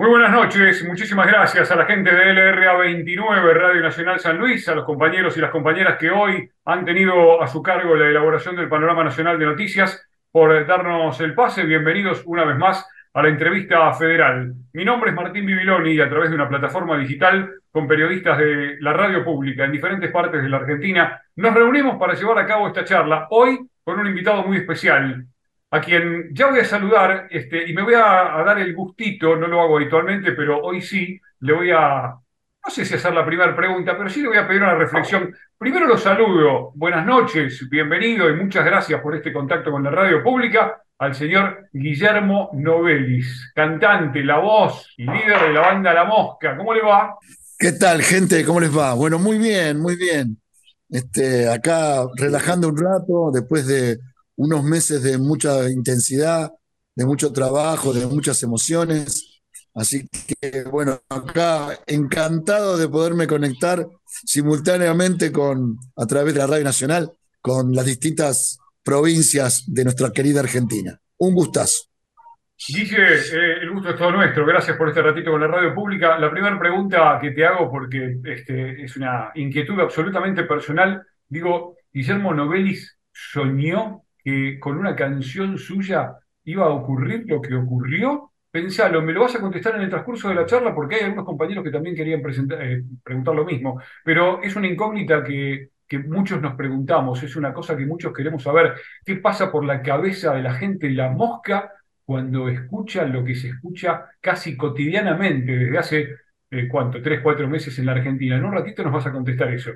Muy buenas noches, muchísimas gracias a la gente de LRA 29, Radio Nacional San Luis, a los compañeros y las compañeras que hoy han tenido a su cargo la elaboración del Panorama Nacional de Noticias por darnos el pase. Bienvenidos una vez más a la entrevista federal. Mi nombre es Martín Bibiloni y a través de una plataforma digital con periodistas de la radio pública en diferentes partes de la Argentina, nos reunimos para llevar a cabo esta charla, hoy con un invitado muy especial, a quien ya voy a saludar este, y me voy a, dar el gustito, no lo hago habitualmente, pero hoy sí, le voy a, no sé si hacer la primera pregunta, pero sí le voy a pedir una reflexión. Primero lo saludo, buenas noches, bienvenido y muchas gracias por este contacto con la radio pública al señor Guillermo Novelis, cantante, la voz y líder de la banda La Mosca. ¿Cómo le va? ¿Qué tal, gente? ¿Cómo les va? Bueno, muy bien, muy bien. Este, acá relajando un rato después de unos meses de mucha intensidad, de mucho trabajo, de muchas emociones. Así que, bueno, acá encantado de poderme conectar simultáneamente con, a través de la Radio Nacional con las distintas provincias de nuestra querida Argentina. Un gustazo. Guille, eh, el gusto es todo nuestro. Gracias por este ratito con la radio pública. La primera pregunta que te hago, porque este, es una inquietud absolutamente personal, digo, Guillermo Novelis soñó que con una canción suya iba a ocurrir lo que ocurrió? Pensalo, me lo vas a contestar en el transcurso de la charla porque hay algunos compañeros que también querían eh, preguntar lo mismo, pero es una incógnita que, que muchos nos preguntamos, es una cosa que muchos queremos saber. ¿Qué pasa por la cabeza de la gente la mosca cuando escucha lo que se escucha casi cotidianamente desde hace, eh, ¿cuánto? Tres, cuatro meses en la Argentina. En un ratito nos vas a contestar eso.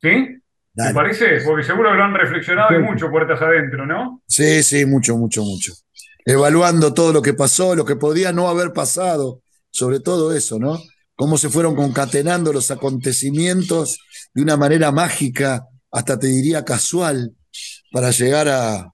¿Sí? ¿Te parece? Porque seguro lo han reflexionado y mucho puertas adentro, ¿no? Sí, sí, mucho, mucho, mucho. Evaluando todo lo que pasó, lo que podía no haber pasado, sobre todo eso, ¿no? Cómo se fueron concatenando los acontecimientos de una manera mágica, hasta te diría casual, para llegar a,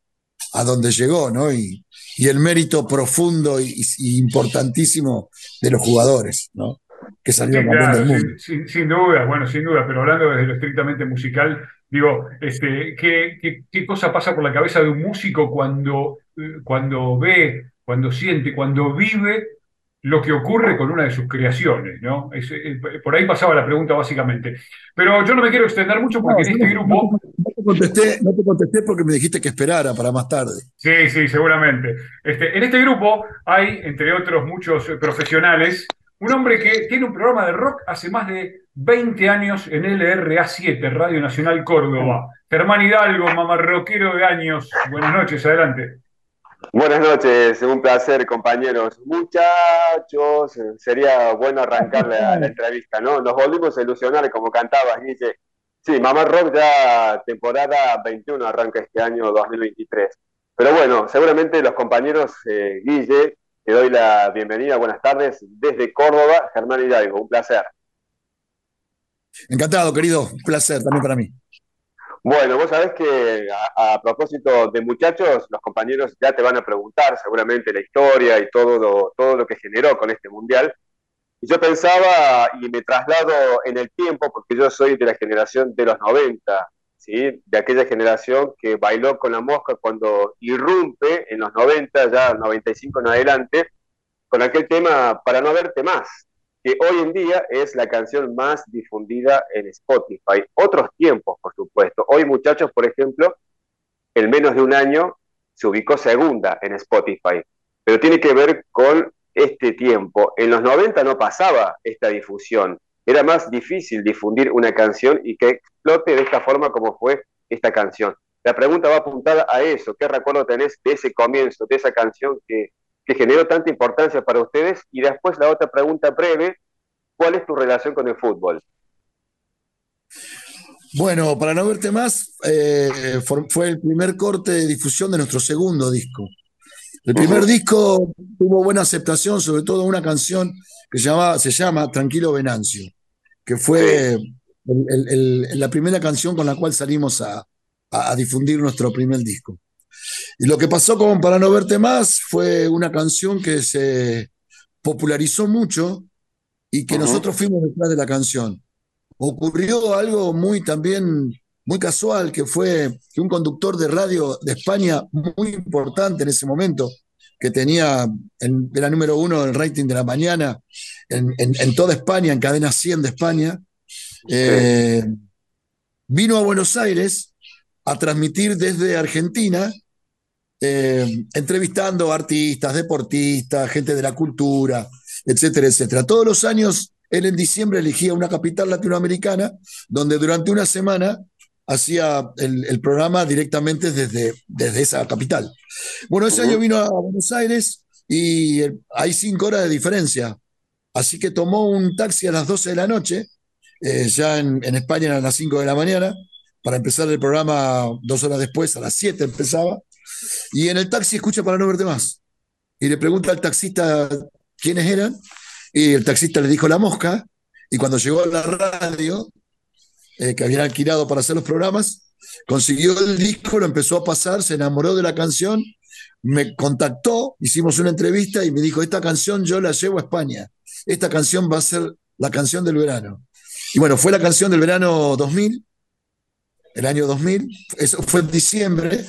a donde llegó, ¿no? Y, y el mérito profundo y, importantísimo de los jugadores, ¿no? que salió del mundo. Sin, duda, bueno, sin duda, pero hablando desde lo estrictamente musical, digo, este, ¿qué, qué, cosa pasa por la cabeza de un músico cuando, eh, cuando ve, cuando siente, cuando vive lo que ocurre con una de sus creaciones, ¿no? Eh, por ahí pasaba la pregunta básicamente. Pero yo no me quiero extender mucho porque en este grupo... No te, contesté, no te contesté porque me dijiste que esperara para más tarde. Sí, sí, seguramente. Este, en este grupo hay, entre otros muchos profesionales, un hombre que tiene un programa de rock hace más de 20 años en LRA7, Radio Nacional Córdoba. Germán Hidalgo, mamarroquero de años. Buenas noches, adelante. Buenas noches, un placer, compañeros. Muchachos, sería bueno arrancar la, entrevista, ¿no? Nos volvimos a ilusionar, como cantabas, dice. Sí, Mamá Rock ya temporada 21 arranca este año 2023. Pero bueno, seguramente los compañeros, eh, Guille, te doy la bienvenida, buenas tardes, desde Córdoba, Germán Hidalgo, un placer. Encantado, querido, un placer también para mí. Bueno, vos sabés que a, propósito de muchachos, los compañeros ya te van a preguntar seguramente la historia y todo lo, todo lo que generó con este mundial. Y yo pensaba, y me traslado en el tiempo, porque yo soy de la generación de los 90, de aquella generación que bailó con la mosca cuando irrumpe en los 90, ya 95 en adelante, con aquel tema Para no verte más, que hoy en día es la canción más difundida en Spotify. Otros tiempos, por supuesto. Hoy, muchachos, por ejemplo, en menos de un año se ubicó segunda en Spotify, pero tiene que ver con este tiempo. En los 90 no pasaba esta difusión era más difícil difundir una canción y que explote de esta forma como fue esta canción. La pregunta va apuntada a eso. ¿Qué recuerdo tenés de ese comienzo, de esa canción que, generó tanta importancia para ustedes? Y después la otra pregunta breve, ¿cuál es tu relación con el fútbol? Bueno, para no verte más, eh, fue el primer corte de difusión de nuestro segundo disco. El primer disco tuvo buena aceptación, sobre todo una canción que se llama, se llama Tranquilo Venancio que fue la primera canción con la cual salimos a, difundir nuestro primer disco. Y lo que pasó con Para no verte más fue una canción que se popularizó mucho y que nosotros fuimos detrás de la canción. Ocurrió algo muy también, muy casual, que fue que un conductor de radio de España muy importante en ese momento, que tenía, era número uno en el rating de la mañana en, toda España, en cadena 100 de España. Eh, vino a Buenos Aires a transmitir desde Argentina, eh, entrevistando artistas, deportistas, gente de la cultura, etcétera, etcétera. Todos los años, él en diciembre elegía una capital latinoamericana donde durante una semana hacía el, programa directamente desde, desde esa capital. Bueno, ese año vino a Buenos Aires y hay cinco horas de diferencia. Así que tomó un taxi a las 12 de la noche, eh, ya en, en, España eran las 5 de la mañana, para empezar el programa dos horas después, a las 7 empezaba, y en el taxi escucha para no verte más. Y le pregunta al taxista quiénes eran, y el taxista le dijo la mosca, y cuando llegó a la radio, eh, que habían alquilado para hacer los programas, consiguió el disco, lo empezó a pasar, se enamoró de la canción, me contactó, hicimos una entrevista y me dijo, esta canción yo la llevo a España, esta canción va a ser la canción del verano. Y bueno, fue la canción del verano 2000, el año 2000, eso fue en diciembre,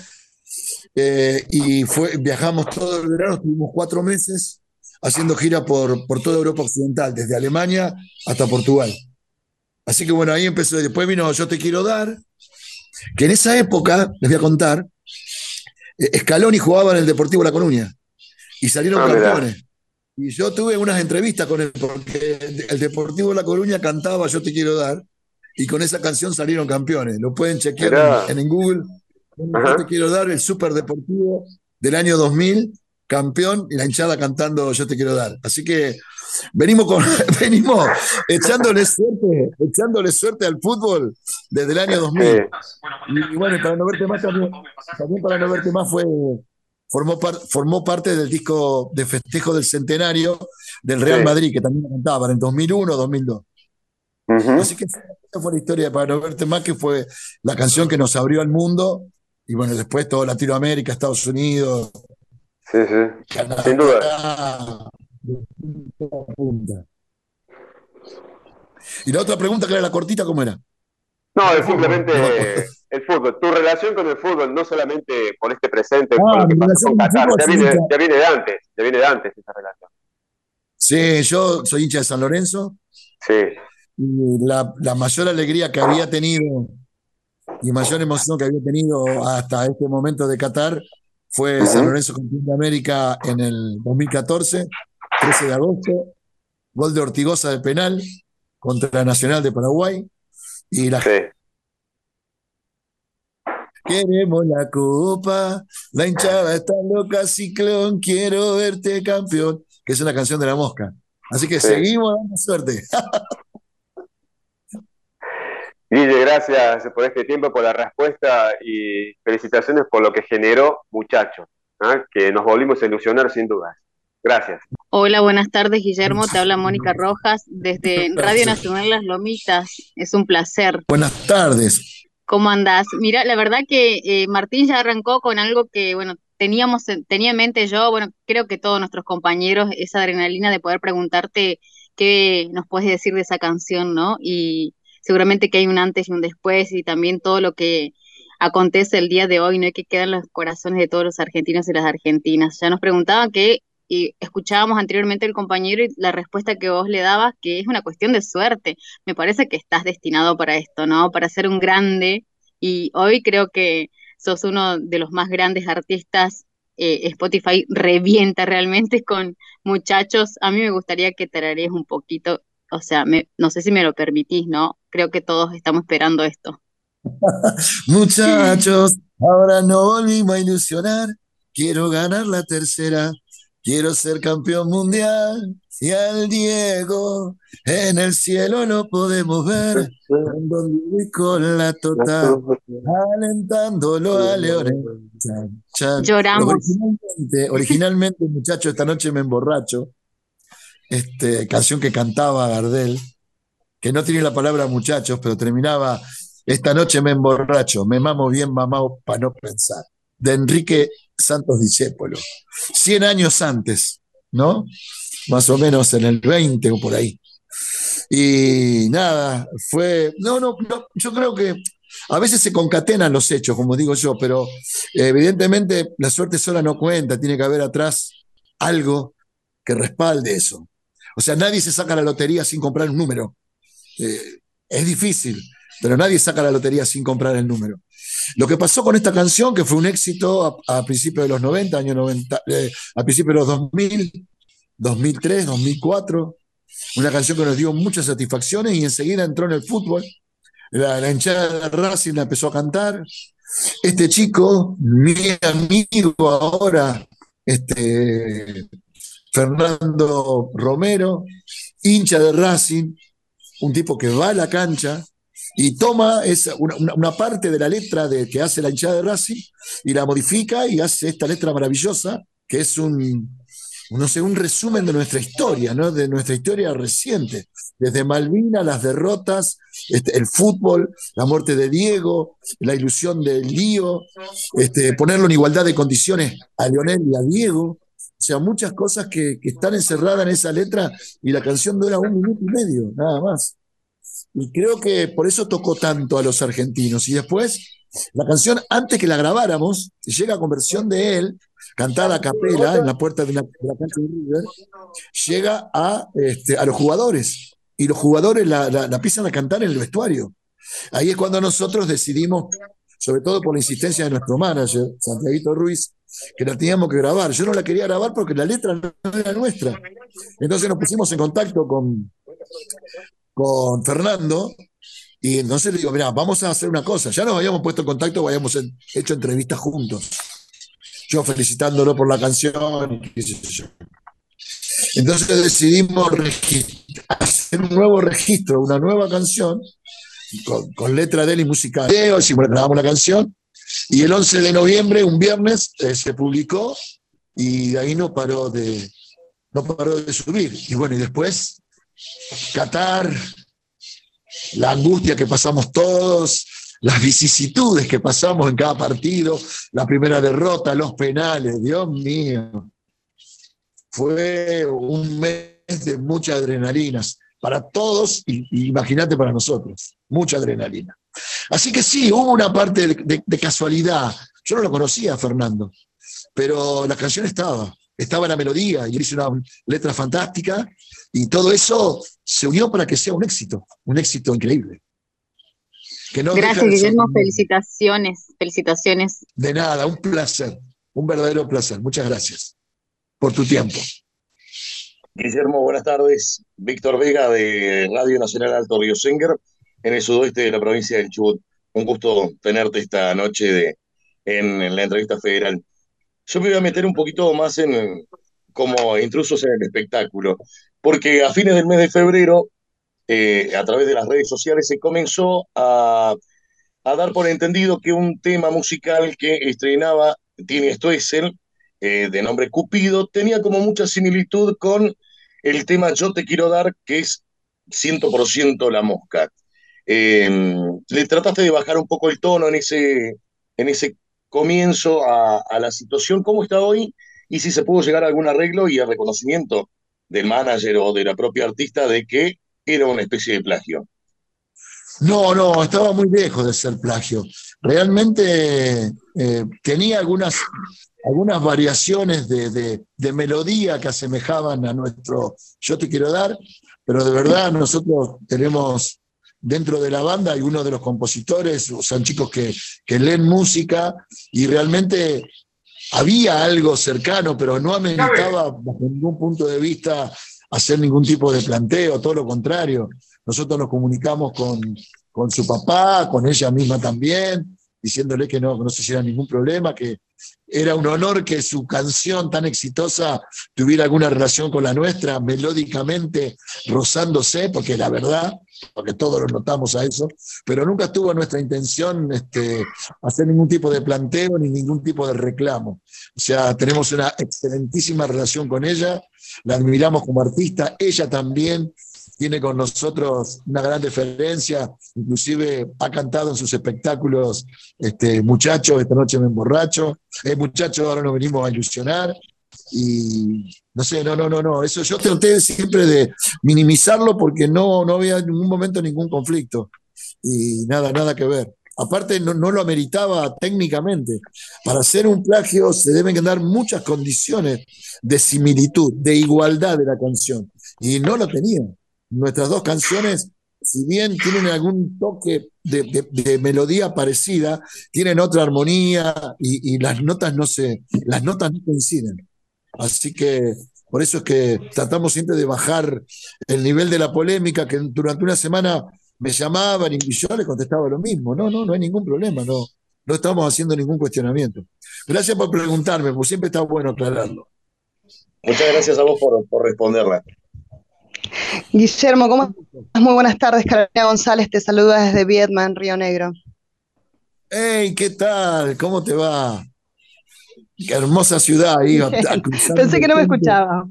eh, y fue, viajamos todo el verano, estuvimos cuatro meses haciendo gira por, por toda Europa Occidental, desde Alemania hasta Portugal. Así que bueno, ahí empezó. Después vino Yo Te Quiero Dar, que en esa época, les voy a contar, eh, Scaloni jugaba en el Deportivo La Coruña y salieron ah, campeones. Y yo tuve unas entrevistas con él, porque el Deportivo La Coruña cantaba Yo Te Quiero Dar, y con esa canción salieron campeones. Lo pueden chequear en, Google. Yo Te Quiero Dar, el Super Deportivo del año 2000, campeón, y la hinchada cantando Yo Te Quiero Dar. Así que Venimos, con, venimos echándole suerte, echándole suerte al fútbol desde el año 2000. Y, bueno, para no verte más también, para no verte más fue formó, formó parte del disco de festejo del centenario del Real Madrid, que también cantaba en 2001 2002. Así que esa fue la historia de Para no verte más, que fue la canción que nos abrió al mundo. Y bueno, después todo Latinoamérica, Estados Unidos. Sí, sí. Sin duda. Y la otra pregunta, que era la cortita, ¿cómo era? No, es simplemente el fútbol. Tu relación con el fútbol, no solamente con este presente, con ah, lo que pasó con Qatar, ya, viene, de antes, ya viene de antes esa relación. Sí, yo soy hincha de San Lorenzo. Sí. Y la, la mayor alegría que había tenido y mayor emoción que había tenido hasta este momento de Qatar fue San Lorenzo campeón de América en el 2014 13 de agosto, gol de Ortigosa de penal contra la Nacional de Paraguay. Y la Queremos la copa, la hinchada está loca, ciclón, quiero verte campeón, que es una canción de la mosca. Así que seguimos dando suerte. Guille, gracias por este tiempo, por la respuesta y felicitaciones por lo que generó, muchachos, ¿ah? que nos volvimos a ilusionar sin dudas. Gracias. Hola, buenas tardes, Guillermo. Te habla Mónica Rojas desde Radio Nacional Las Lomitas. Es un placer. Buenas tardes. ¿Cómo andás? Mira, la verdad que eh, Martín ya arrancó con algo que, bueno, teníamos, tenía en mente yo, bueno, creo que todos nuestros compañeros, esa adrenalina de poder preguntarte qué nos puedes decir de esa canción, ¿no? Y seguramente que hay un antes y un después y también todo lo que acontece el día de hoy, ¿no? Y que quedan los corazones de todos los argentinos y las argentinas. Ya nos preguntaban que y escuchábamos anteriormente el compañero y la respuesta que vos le dabas, que es una cuestión de suerte. Me parece que estás destinado para esto, ¿no? Para ser un grande y hoy creo que sos uno de los más grandes artistas. Eh, Spotify revienta realmente con muchachos. A mí me gustaría que tararees un poquito, o sea, no sé si me lo permitís, ¿no? Creo que todos estamos esperando esto. muchachos, ahora no volvimos a ilusionar. Quiero ganar la tercera Quiero ser campeón mundial y al Diego en el cielo lo podemos ver con la total alentándolo a Leones. Lloramos. Originalmente, originalmente, muchacho, esta noche me emborracho. Este, canción que cantaba Gardel, que no tiene la palabra muchachos, pero terminaba esta noche me emborracho, me mamo bien mamado para no pensar de Enrique Santos Discépolo. 100 años antes, ¿no? Más o menos en el 20 o por ahí. Y nada, fue. No, no, no, yo creo que a veces se concatenan los hechos, como digo yo, pero evidentemente la suerte sola no cuenta, tiene que haber atrás algo que respalde eso. O sea, nadie se saca la lotería sin comprar un número. Eh, es difícil, pero nadie saca la lotería sin comprar el número. Lo que pasó con esta canción, que fue un éxito a, principios de los 90, años 90, eh, a principios de los 2000, 2003, 2004, una canción que nos dio muchas satisfacciones y enseguida entró en el fútbol. La, la hinchada de Racing la empezó a cantar. Este chico, mi amigo ahora, este, Fernando Romero, hincha de Racing, un tipo que va a la cancha y toma esa, una, parte de la letra de, que hace la hinchada de Racing y la modifica y hace esta letra maravillosa, que es un, no sé, un resumen de nuestra historia, ¿no? de nuestra historia reciente, desde Malvinas, las derrotas, este, el fútbol, la muerte de Diego, la ilusión del lío, este, ponerlo en igualdad de condiciones a Lionel y a Diego, o sea, muchas cosas que, están encerradas en esa letra y la canción dura un minuto y medio, nada más. Y creo que por eso tocó tanto a los argentinos. Y después, la canción, antes que la grabáramos, llega con versión de él, cantada a capela en la puerta de, la cancha de River, llega a, este, a los jugadores. Y los jugadores la, la, la a cantar en el vestuario. Ahí es cuando nosotros decidimos, sobre todo por la insistencia de nuestro manager, Santiago Ruiz, que la teníamos que grabar. Yo no la quería grabar porque la letra no era nuestra. Entonces nos pusimos en contacto con, con Fernando y entonces le digo, mira, vamos a hacer una cosa. Ya nos habíamos puesto en contacto, habíamos hecho entrevistas juntos. Yo felicitándolo por la canción, Entonces decidimos hacer un nuevo registro, una nueva canción, con, letra de él y música de y grabamos la canción, y el 11 de noviembre, un viernes, eh, se publicó y ahí no paró de, no paró de subir. Y bueno, y después, Qatar, la angustia que pasamos todos, las vicisitudes que pasamos en cada partido, la primera derrota, los penales, Dios mío. Fue un mes de mucha adrenalina para todos y imagínate para nosotros, mucha adrenalina. Así que sí, hubo una parte de, casualidad. Yo no lo conocía, Fernando, pero la canción estaba, estaba en la melodía y él hizo una letra fantástica y todo eso se unió para que sea un éxito, un éxito increíble. Gracias, Guillermo, felicitaciones, felicitaciones. De nada, un placer, un verdadero placer. Muchas gracias por tu tiempo. Guillermo, buenas tardes. Víctor Vega de Radio Nacional Alto Río Singer en el sudoeste de la provincia del Chubut. Un gusto tenerte esta noche en, la entrevista federal. Yo me voy a meter un poquito más en como intrusos en el espectáculo, porque a fines del mes de febrero, eh, a través de las redes sociales, se comenzó a, a, dar por entendido que un tema musical que estrenaba Tini Stoessel, eh, de nombre Cupido, tenía como mucha similitud con el tema Yo te quiero dar, que es 100% la mosca. Em, le trataste de bajar un poco el tono en ese, en ese comienzo a, la situación. ¿Cómo está hoy? Y si se pudo llegar a algún arreglo y a reconocimiento del manager o de la propia artista de que era una especie de plagio. No, no, estaba muy lejos de ser plagio. Realmente eh, tenía algunas, algunas variaciones de, de, melodía que asemejaban a nuestro Yo te quiero dar, pero de verdad nosotros tenemos dentro de la banda hay uno de los compositores, son chicos que, que leen música y realmente había algo cercano, pero no ameritaba bajo ningún punto de vista hacer ningún tipo de planteo, todo lo contrario. Nosotros nos comunicamos con, con su papá, con ella misma también, diciéndole que no, no se hiciera ningún problema, que era un honor que su canción tan exitosa tuviera alguna relación con la nuestra, melódicamente rozándose, porque la verdad, porque todos lo notamos a eso, pero nunca estuvo nuestra intención este, hacer ningún tipo de planteo ni ningún tipo de reclamo. O sea, tenemos una excelentísima relación con ella, la admiramos como artista, ella también tiene con nosotros una gran deferencia, inclusive ha cantado en sus espectáculos, este, muchachos, esta noche me emborracho, eh, muchachos, ahora nos venimos a ilusionar, y no sé, no, no, no, no, eso yo traté siempre de minimizarlo porque no, no había en ningún momento ningún conflicto, y nada, nada que ver, aparte no, lo ameritaba técnicamente. Para hacer un plagio se deben dar muchas condiciones de similitud, de igualdad de la canción. Y no lo tenían. Nuestras dos canciones, si bien tienen algún toque de, melodía parecida, tienen otra armonía y, las notas no se, las notas no coinciden. Así que por eso es que tratamos siempre de bajar el nivel de la polémica, que durante una semana me llamaban y yo les contestaba lo mismo. No, no, no hay ningún problema, no, no estamos haciendo ningún cuestionamiento. Gracias por preguntarme, porque siempre está bueno aclararlo. Muchas gracias a vos por responderla. Guillermo, ¿cómo estás? Muy buenas tardes. Carolina González te saluda desde Vietnam, Río Negro. Hey, ¿qué tal? ¿Cómo te va? Qué hermosa ciudad ahí. Pensé que no me escuchaba.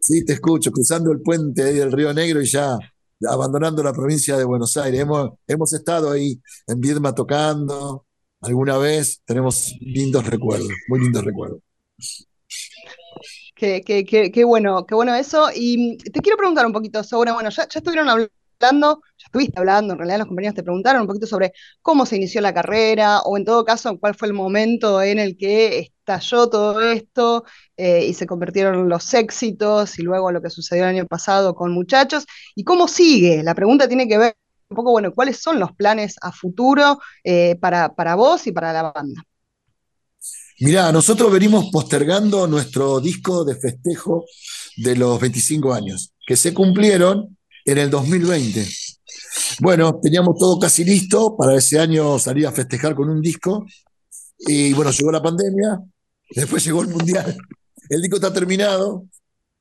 Sí, te escucho, cruzando el puente del Río Negro y ya abandonando la provincia de Buenos Aires. Hemos, hemos estado ahí en Viedma tocando alguna vez, tenemos lindos recuerdos, muy lindos recuerdos. Qué, qué, qué, qué, bueno, qué bueno eso. Y te quiero preguntar un poquito sobre, bueno, ya, estuvieron hablando, ya estuviste hablando, en realidad los compañeros te preguntaron un poquito sobre cómo se inició la carrera, o en todo caso, cuál fue el momento en el que estalló todo esto eh, y se convirtieron los éxitos y luego lo que sucedió el año pasado con muchachos. ¿Y cómo sigue? La pregunta tiene que ver un poco, bueno, ¿cuáles son los planes a futuro eh, para, para vos y para la banda? Mirá, nosotros venimos postergando nuestro disco de festejo de los 25 años, que se cumplieron en el 2020. Bueno, teníamos todo casi listo para ese año salir a festejar con un disco. Y bueno, llegó la pandemia, Después llegó el Mundial. El disco está terminado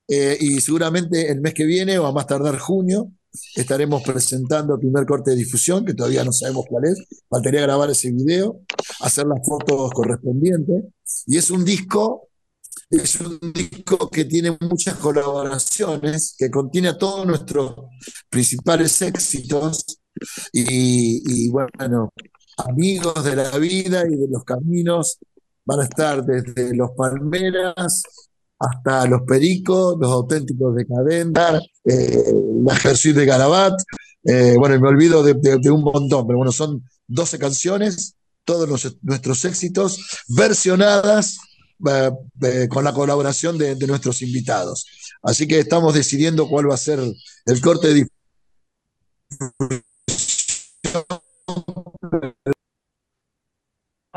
eh, y seguramente el mes que viene o a más tardar junio estaremos presentando el primer corte de difusión, que todavía no sabemos cuál es. Faltaría grabar ese video, hacer las fotos correspondientes. Y es un disco, es un disco que tiene muchas colaboraciones, que contiene todos nuestros principales éxitos. Y, y bueno, amigos de la vida y de los caminos van a estar desde los Palmeras hasta los Pericos, los auténticos de Cadena, eh, la Ejército de Garabat, eh, bueno, me olvido de, un montón, pero bueno, son 12 canciones, todos nuestros éxitos, versionadas eh, con la colaboración de, de, nuestros invitados. Así que estamos decidiendo cuál va a ser el corte de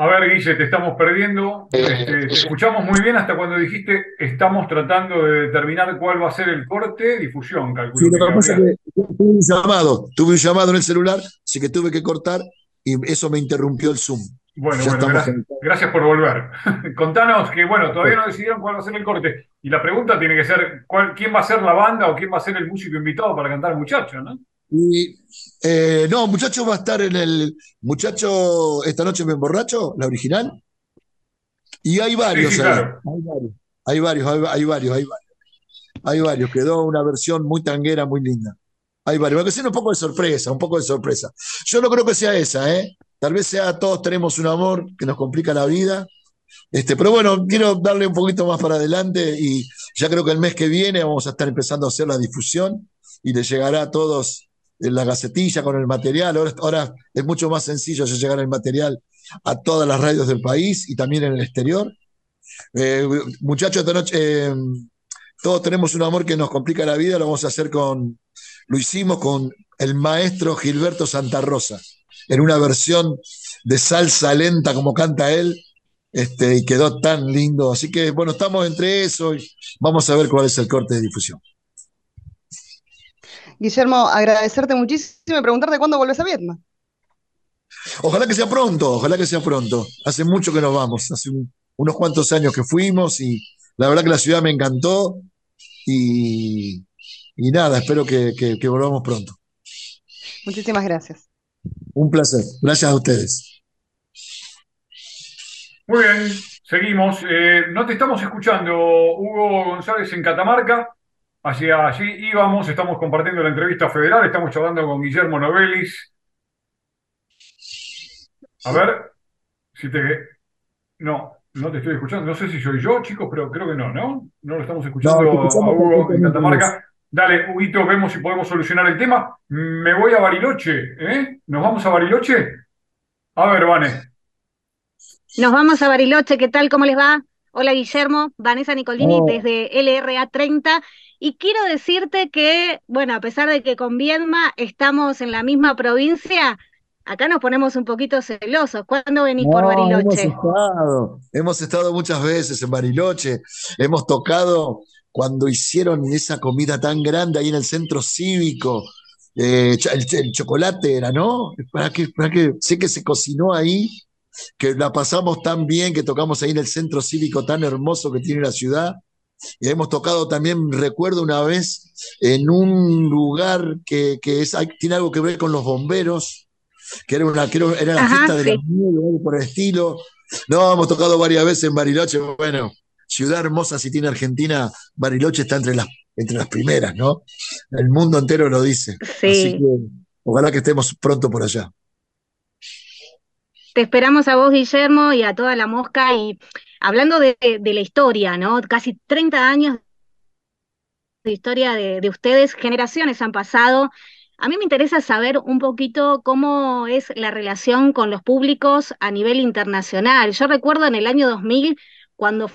a ver, Guille, te estamos perdiendo. Este, te escuchamos muy bien hasta cuando dijiste estamos tratando de determinar cuál va a ser el corte, difusión, calculo. Sí, que tuve un llamado, tuve un llamado en el celular, así que tuve que cortar y eso me interrumpió el Zoom. Bueno, bueno, gracias, por volver. Contanos que, bueno, todavía no decidieron cuál va a ser el corte. Y la pregunta tiene que ser, ¿quién va a ser la banda o quién va a ser el músico invitado para cantar muchacho, no? Y eh, no, muchacho va a estar en el. Muchacho, esta noche me emborracho, la original. Y hay varios, hay varios, hay varios, hay varios, hay varios. Hay varios, quedó una versión muy tanguera, muy linda. Hay varios, que ser un poco de sorpresa, un poco de sorpresa. Yo no creo que sea esa, ¿eh? Tal vez sea todos tenemos un amor que nos complica la vida. Este, pero bueno, quiero darle un poquito más para adelante y ya creo que el mes que viene vamos a estar empezando a hacer la difusión y le llegará a todos la gacetilla con el material. Ahora, es mucho más sencillo llegar el material a todas las radios del país y también en el exterior. Eh, muchachos, esta noche eh, todos tenemos un amor que nos complica la vida, lo vamos a hacer con, lo hicimos con el maestro Gilberto Santa Rosa, en una versión de salsa lenta como canta él, este, y quedó tan lindo. Así que bueno, estamos entre eso y vamos a ver cuál es el corte de difusión. Guillermo, agradecerte muchísimo y preguntarte cuándo vuelves a Vietnam. Ojalá que sea pronto, ojalá que sea pronto. Hace mucho que nos vamos, hace unos cuantos años que fuimos y la verdad que la ciudad me encantó y, nada, espero que, volvamos pronto. Muchísimas gracias. Un placer, gracias a ustedes. Muy bien, seguimos. Eh, no te estamos escuchando, Hugo González en Catamarca. Hacia allí íbamos, estamos compartiendo la entrevista federal, estamos charlando con Guillermo Novelis. A ver, si te... No, no te estoy escuchando. No sé si soy yo, chicos, pero creo que no, ¿no? No lo estamos escuchando a Hugo en Catamarca. Dale, Huguito, vemos si podemos solucionar el tema. Me voy a Bariloche, ¿eh? ¿Nos vamos a Bariloche? A ver, Vane. Nos vamos a Bariloche, ¿qué tal? ¿Cómo les va? Hola Guillermo, Vanessa Nicolini Oh. desde LRA 30 y quiero decirte que, bueno, a pesar de que con Viedma estamos en la misma provincia, acá nos ponemos un poquito celosos. ¿Cuándo venís por No, hemos Bariloche? estado, hemos estado muchas veces en Bariloche, hemos tocado cuando hicieron esa comida tan grande ahí en el centro cívico, eh, el, el chocolate era, ¿no? Para que, para que, sé que se cocinó ahí, que la pasamos tan bien, que tocamos ahí en el centro cívico tan hermoso que tiene la ciudad. Y hemos tocado también, recuerdo una vez, en un lugar que, que es, tiene algo que ver con los bomberos, que era, una, que era, la Ajá, fiesta de sí. o algo por el estilo. No, hemos tocado varias veces en Bariloche. Bueno, ciudad hermosa si tiene Argentina, Bariloche está entre las, entre las primeras, ¿no? El mundo entero lo dice. Así Sí. que ojalá que estemos pronto por allá. Te esperamos a vos, Guillermo, y a toda la mosca. Y hablando de, de la historia, ¿no? Casi 30 años de historia de, de ustedes, generaciones han pasado. A mí me interesa saber un poquito cómo es la relación con los públicos a nivel internacional. Yo recuerdo en el año 2000, cuando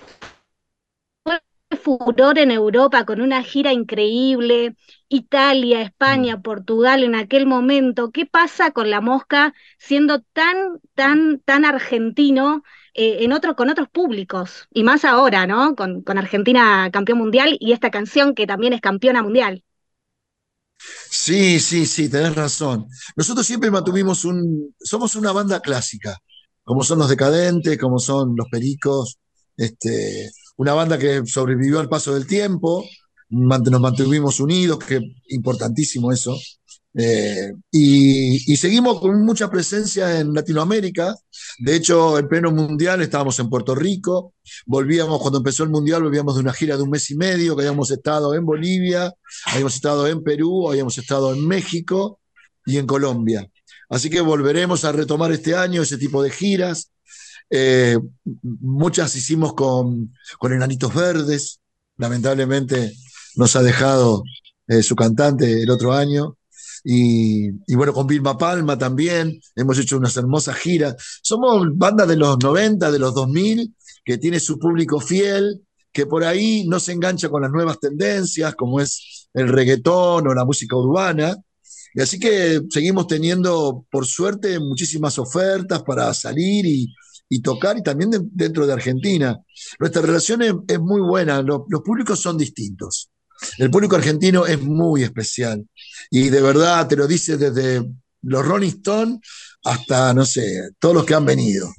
fue furor en Europa con una gira increíble, Italia, España, Portugal en aquel momento. ¿Qué pasa con la mosca siendo tan, tan, tan argentino eh, en otro, con otros públicos? Y más ahora, ¿no? Con, con Argentina campeón mundial y esta canción que también es campeona mundial. Sí, sí, sí, tenés razón. Nosotros siempre mantuvimos un, somos una banda clásica, como son los Decadentes, como son los Pericos, este, una banda que sobrevivió al paso del tiempo, nos mantuvimos unidos, que importantísimo eso. Eh, y, seguimos con mucha presencia en Latinoamérica. De hecho, en pleno mundial estábamos en Puerto Rico, volvíamos, cuando empezó el mundial, volvíamos de una gira de un mes y medio, que habíamos estado en Bolivia, habíamos estado en Perú, habíamos estado en México y en Colombia. Así que volveremos a retomar este año ese tipo de giras. Eh, muchas hicimos con, con Enanitos Verdes, lamentablemente nos ha dejado eh, su cantante el otro año. Y, y bueno, con Vilma Palma también hemos hecho unas hermosas giras. Somos banda de los 90, de los 2000, que tiene su público fiel, que por ahí no se engancha con las nuevas tendencias, como es el reggaetón o la música urbana. Y así que seguimos teniendo, por suerte, muchísimas ofertas para salir y, y tocar, y también de- dentro de Argentina. Nuestra relación es, es muy buena, los, los públicos son distintos. El público argentino es muy especial. Y de verdad te lo dice desde los Rolling Stones hasta, no sé, todos los que han venido.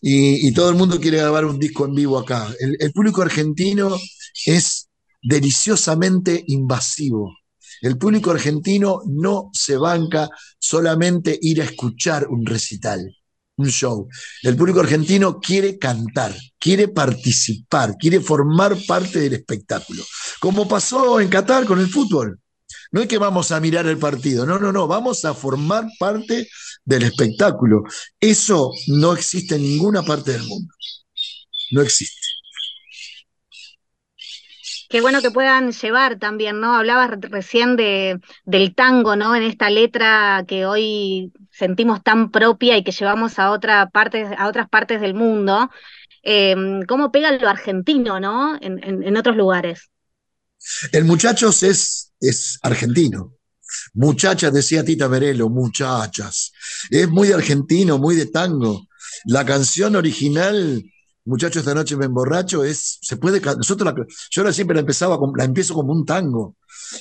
Y, y todo el mundo quiere grabar un disco en vivo acá. El, el público argentino es deliciosamente invasivo. El público argentino no se banca solamente ir a escuchar un recital, un show. El público argentino quiere cantar, quiere participar, quiere formar parte del espectáculo. Como pasó en Qatar con el fútbol. No es que vamos a mirar el partido, no, no, no, vamos a formar parte del espectáculo. Eso no existe en ninguna parte del mundo. No existe. Qué bueno que puedan llevar también, ¿no? Hablabas re- recién de, del tango, ¿no? En esta letra que hoy sentimos tan propia y que llevamos a otras partes del mundo. Eh, ¿cómo pega lo argentino, ¿no? En, otros lugares. El Muchachos es, argentino. Muchachas, decía Tita Merelo, muchachas. Es muy argentino, muy de tango. La canción original, Muchachos, esta noche me emborracho, es, se puede, nosotros la- yo la siempre la empezaba, con- la empiezo como un tango.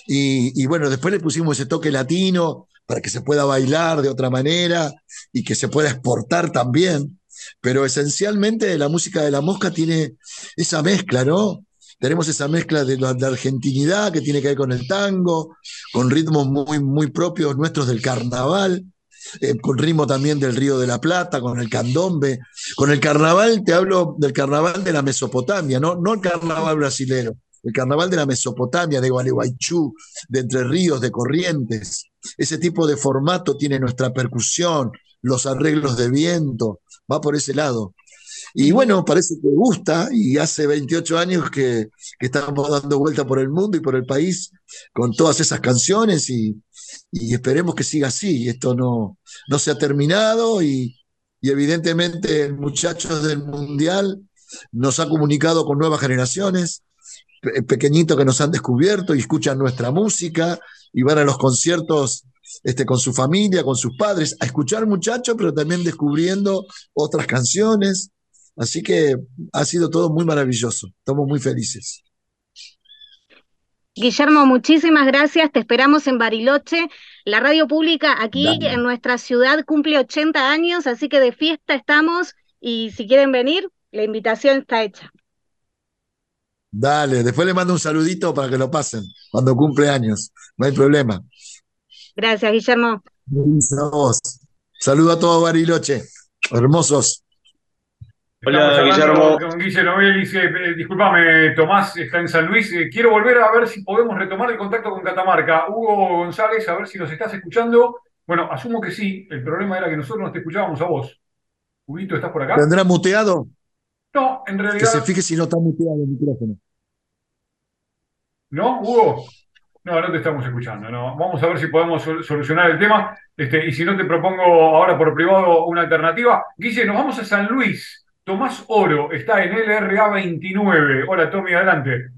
Y, y bueno, después le pusimos ese toque latino para que se pueda bailar de otra manera y que se pueda exportar también. Pero esencialmente la música de la mosca tiene esa mezcla, ¿no? Tenemos esa mezcla de la, de argentinidad que tiene que ver con el tango, con ritmos muy, muy propios nuestros del carnaval, eh, con ritmo también del Río de la Plata, con el candombe. Con el carnaval, te hablo del carnaval de la Mesopotamia, no, no el carnaval brasilero, el carnaval de la Mesopotamia, de Gualeguaychú, de Entre Ríos, de Corrientes. Ese tipo de formato tiene nuestra percusión, los arreglos de viento, va por ese lado. Y bueno, parece que gusta y hace 28 años que, que estamos dando vuelta por el mundo y por el país con todas esas canciones y, y esperemos que siga así. Esto no, no se ha terminado y, y evidentemente el Muchachos del Mundial nos ha comunicado con nuevas generaciones, pequeñitos que nos han descubierto y escuchan nuestra música y van a los conciertos este, con su familia, con sus padres, a escuchar muchachos, pero también descubriendo otras canciones. Así que ha sido todo muy maravilloso. Estamos muy felices. Guillermo, muchísimas gracias. Te esperamos en Bariloche. La radio pública aquí en nuestra ciudad cumple 80 años, así que de fiesta estamos y si quieren venir, la invitación está hecha. Dale, después le mando un saludito para que lo pasen cuando cumple años. No hay problema. Gracias, Guillermo. Saludo a todos Bariloche. Hermosos. Hola, Guillermo. Con eh, disculpame, Tomás está en San Luis. Eh, quiero volver a ver si podemos retomar el contacto con Catamarca. Hugo González, a ver si nos estás escuchando. Bueno, asumo que sí. El problema era que nosotros no te escuchábamos a vos. Huguito, ¿estás por acá? ¿Tendrá muteado? No, en realidad. Que se fije si no está muteado el micrófono. ¿No, Hugo? No, no te estamos escuchando. No. Vamos a ver si podemos solucionar el tema. Este, y si no, te propongo ahora por privado una alternativa. Guille, nos vamos a San Luis. Tomás Oro está en LRA 29. Hola Tommy, adelante.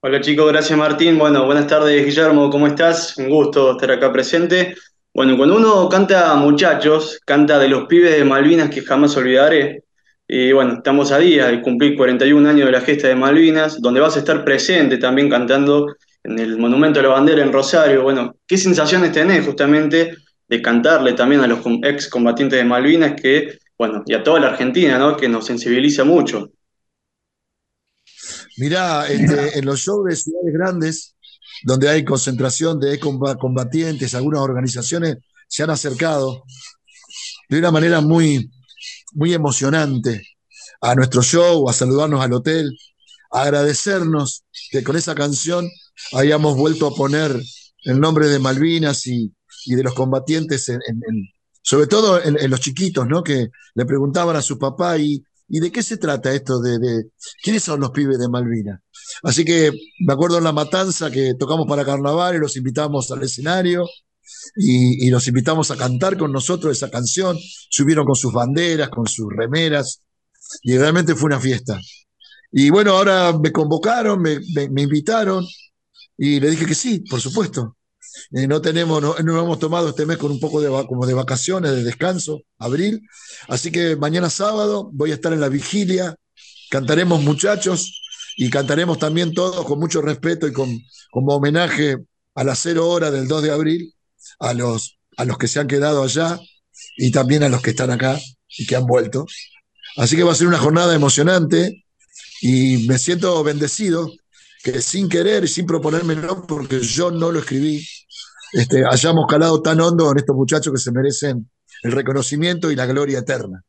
Hola chicos, gracias Martín. Bueno, buenas tardes Guillermo, ¿cómo estás? Un gusto estar acá presente. Bueno, cuando uno canta muchachos, canta de los pibes de Malvinas que jamás olvidaré. Y bueno, estamos a día de cumplir 41 años de la gesta de Malvinas, donde vas a estar presente también cantando en el Monumento a la Bandera en Rosario. Bueno, ¿qué sensaciones tenés justamente de cantarle también a los ex combatientes de Malvinas que bueno, y a toda la Argentina, ¿no? Que nos sensibiliza mucho. Mirá, este, en los shows de ciudades grandes, donde hay concentración de combatientes, algunas organizaciones se han acercado de una manera muy, muy emocionante a nuestro show, a saludarnos al hotel, a agradecernos que con esa canción hayamos vuelto a poner el nombre de Malvinas y, de los combatientes en, sobre todo en, los chiquitos, ¿no? Que le preguntaban a su papá y, ¿y de qué se trata esto de, quiénes son los pibes de Malvina? Así que me acuerdo en la matanza que tocamos para carnaval y los invitamos al escenario y, y los invitamos a cantar con nosotros esa canción. Subieron con sus banderas, con sus remeras y realmente fue una fiesta. Y bueno, ahora me convocaron, me invitaron y le dije que sí, por supuesto. No tenemos, no, hemos tomado este mes con un poco de, como de vacaciones, de descanso, abril. Así que mañana sábado voy a estar en la vigilia, cantaremos muchachos y cantaremos también todos con mucho respeto y con, como homenaje a las cero horas del 2 de abril a los, a los que se han quedado allá y también a los que están acá y que han vuelto. Así que va a ser una jornada emocionante y me siento bendecido que sin querer y sin proponérmelo, porque yo no lo escribí, este, hayamos calado tan hondo con estos muchachos que se merecen el reconocimiento y la gloria eterna.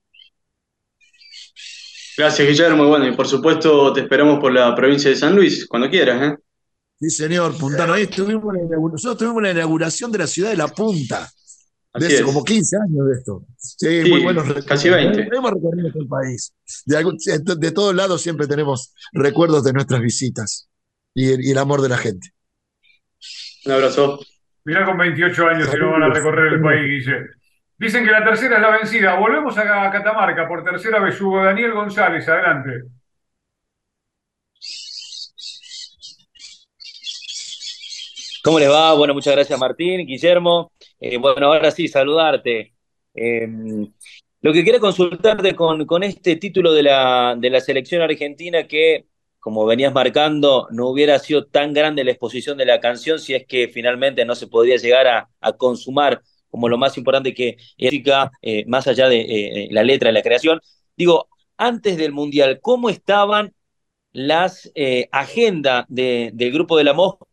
Gracias, Guillermo. Bueno, y por supuesto te esperamos por la provincia de San Luis, cuando quieras. ¿eh? Sí, señor, Puntano. Ahí estuvimos nosotros tuvimos la inauguración de la ciudad de La Punta. De hace como 15 años de esto. Sí, muy buenos recuerdos. Casi 20. Hemos recorrido el país. De, de todos lados siempre tenemos recuerdos de nuestras visitas y el, amor de la gente. Un abrazo. Mirá con 28 años si no van a recorrer el país, Guille. Dicen que la tercera es la vencida. Volvemos a Catamarca por tercera vez. Hugo Daniel González, adelante. ¿Cómo les va? Bueno, muchas gracias Martín, Guillermo. Eh, bueno, ahora sí, saludarte. Em, lo que quería consultarte con, con este título de la, de la selección argentina que como venías marcando, no hubiera sido tan grande la exposición de la canción si es que finalmente no se podría llegar a, consumar como lo más importante que es eh, más allá de eh, la letra de la creación. Digo, antes del Mundial, ¿cómo estaban las eh, agendas del grupo de la Mosca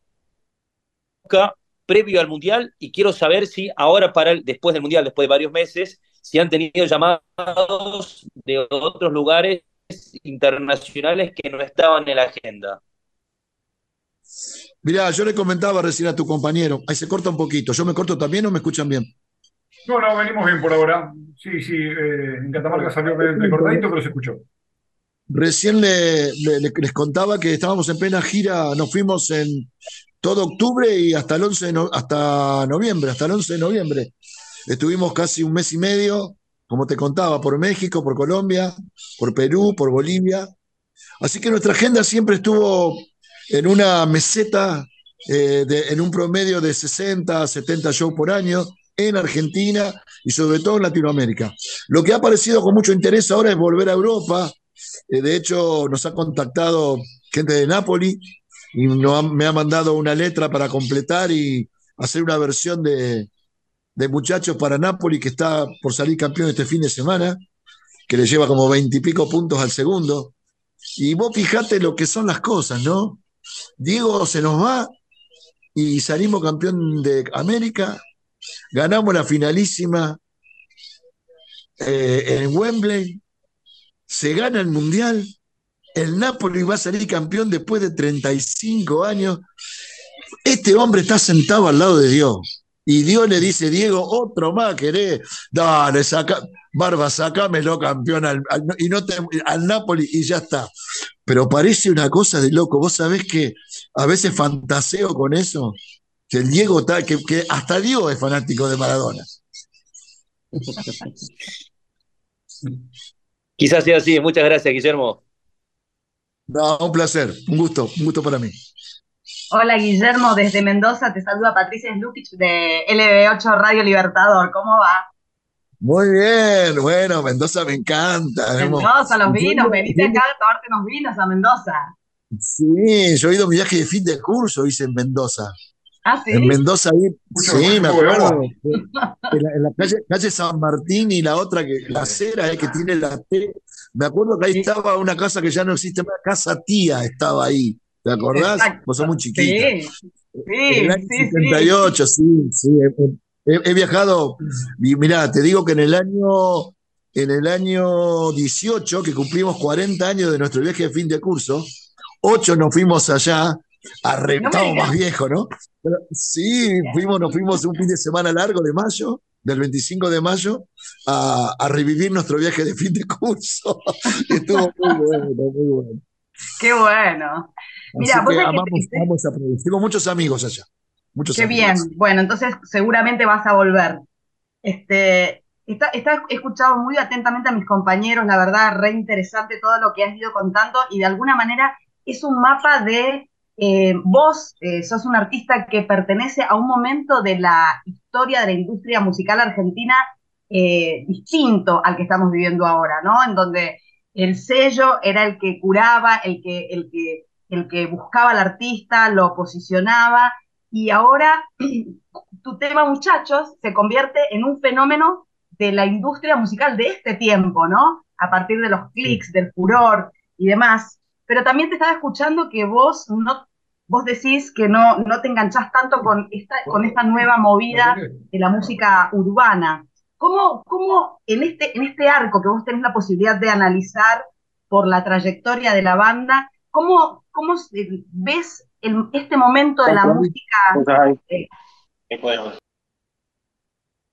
previo al Mundial? Y quiero saber si ahora, para el, después del Mundial, después de varios meses, si han tenido llamados de otros lugares internacionales que no estaban en la agenda. Mirá, yo le comentaba recién a tu compañero, ahí se corta un poquito, ¿yo me corto también o me escuchan bien? No, no, venimos bien por ahora. Sí, sí, eh, en Catamarca salió de cortadito, pero se escuchó. Recién le, les contaba que estábamos en plena gira, nos fuimos en todo octubre y hasta el 11 hasta noviembre, hasta el 11 de noviembre. Estuvimos casi un mes y medio como te contaba, por México, por Colombia, por Perú, por Bolivia. Así que nuestra agenda siempre estuvo en una meseta, eh, en un promedio de 60, 70 shows por año en Argentina y sobre todo en Latinoamérica. Lo que ha parecido con mucho interés ahora es volver a Europa. Eh, de hecho, nos ha contactado gente de Nápoli y me ha mandado una letra para completar y hacer una versión de, de Muchachos para Nápoli que está por salir campeón este fin de semana, que le lleva como veintipico puntos al segundo. Y vos fijate lo que son las cosas, ¿no? Diego se nos va y salimos campeón de América, ganamos la finalísima eh, en Wembley, se gana el Mundial, el Napoli va a salir campeón después de 35 años. Este hombre está sentado al lado de Dios. Y Dios le dice, Diego, otro más querés. Dale, saca, Barba, sacámelo campeón al, y no al Napoli y ya está. Pero parece una cosa de loco. Vos sabés que a veces fantaseo con eso. Que el Diego está, que, que hasta Dios es fanático de Maradona. Quizás sea así. Muchas gracias, Guillermo. No, un placer, un gusto, un gusto para mí. Hola Guillermo, desde Mendoza te saluda Patricia Slupich de LB8 Radio Libertador. ¿Cómo va? Muy bien, bueno, Mendoza me encanta. Mendoza, los vinos, veniste acá a tomarte unos vinos a Mendoza. Sí, yo he ido a mi viaje de fin de curso, hice en Mendoza. Ah, sí. En Mendoza ahí, sí, me acuerdo. En la, calle, San Martín y la otra, que la acera eh, que tiene la T. Me acuerdo que ahí estaba una casa que ya no existe más, Casa Tía estaba ahí. ¿Te acordás? Vos sos muy chiquita. Sí, sí, el año 78, sí, sí. He, viajado, y mirá, te digo que en el año, en el año 18, que cumplimos 40 años de nuestro viaje de fin de curso, 8 nos fuimos allá, a no más viejo, ¿no? sí, fuimos, nos fuimos un fin de semana largo de mayo, del 25 de mayo, a, a revivir nuestro viaje de fin de curso. Estuvo muy bueno, muy bueno. Qué bueno. Mira, vos vamos, a producir. Tengo muchos amigos allá. Muchos Qué bien. Bueno, entonces seguramente vas a volver. Este, está, está, he escuchado muy atentamente a mis compañeros, la verdad, re interesante todo lo que has ido contando y de alguna manera es un mapa de eh, vos, eh, sos un artista que pertenece a un momento de la historia de la industria musical argentina eh, distinto al que estamos viviendo ahora, ¿no? En donde el sello era el que curaba, el que, el que, el que buscaba al artista, lo posicionaba, y ahora tu tema, muchachos, se convierte en un fenómeno de la industria musical de este tiempo, ¿no? A partir de los clics, del furor y demás. Pero también te estaba escuchando que vos no, vos decís que no, no te enganchás tanto con esta, con esta nueva movida de la música urbana. ¿Cómo, cómo en, este, en este arco que vos tenés la posibilidad de analizar por la trayectoria de la banda, cómo, cómo ves este momento de la música?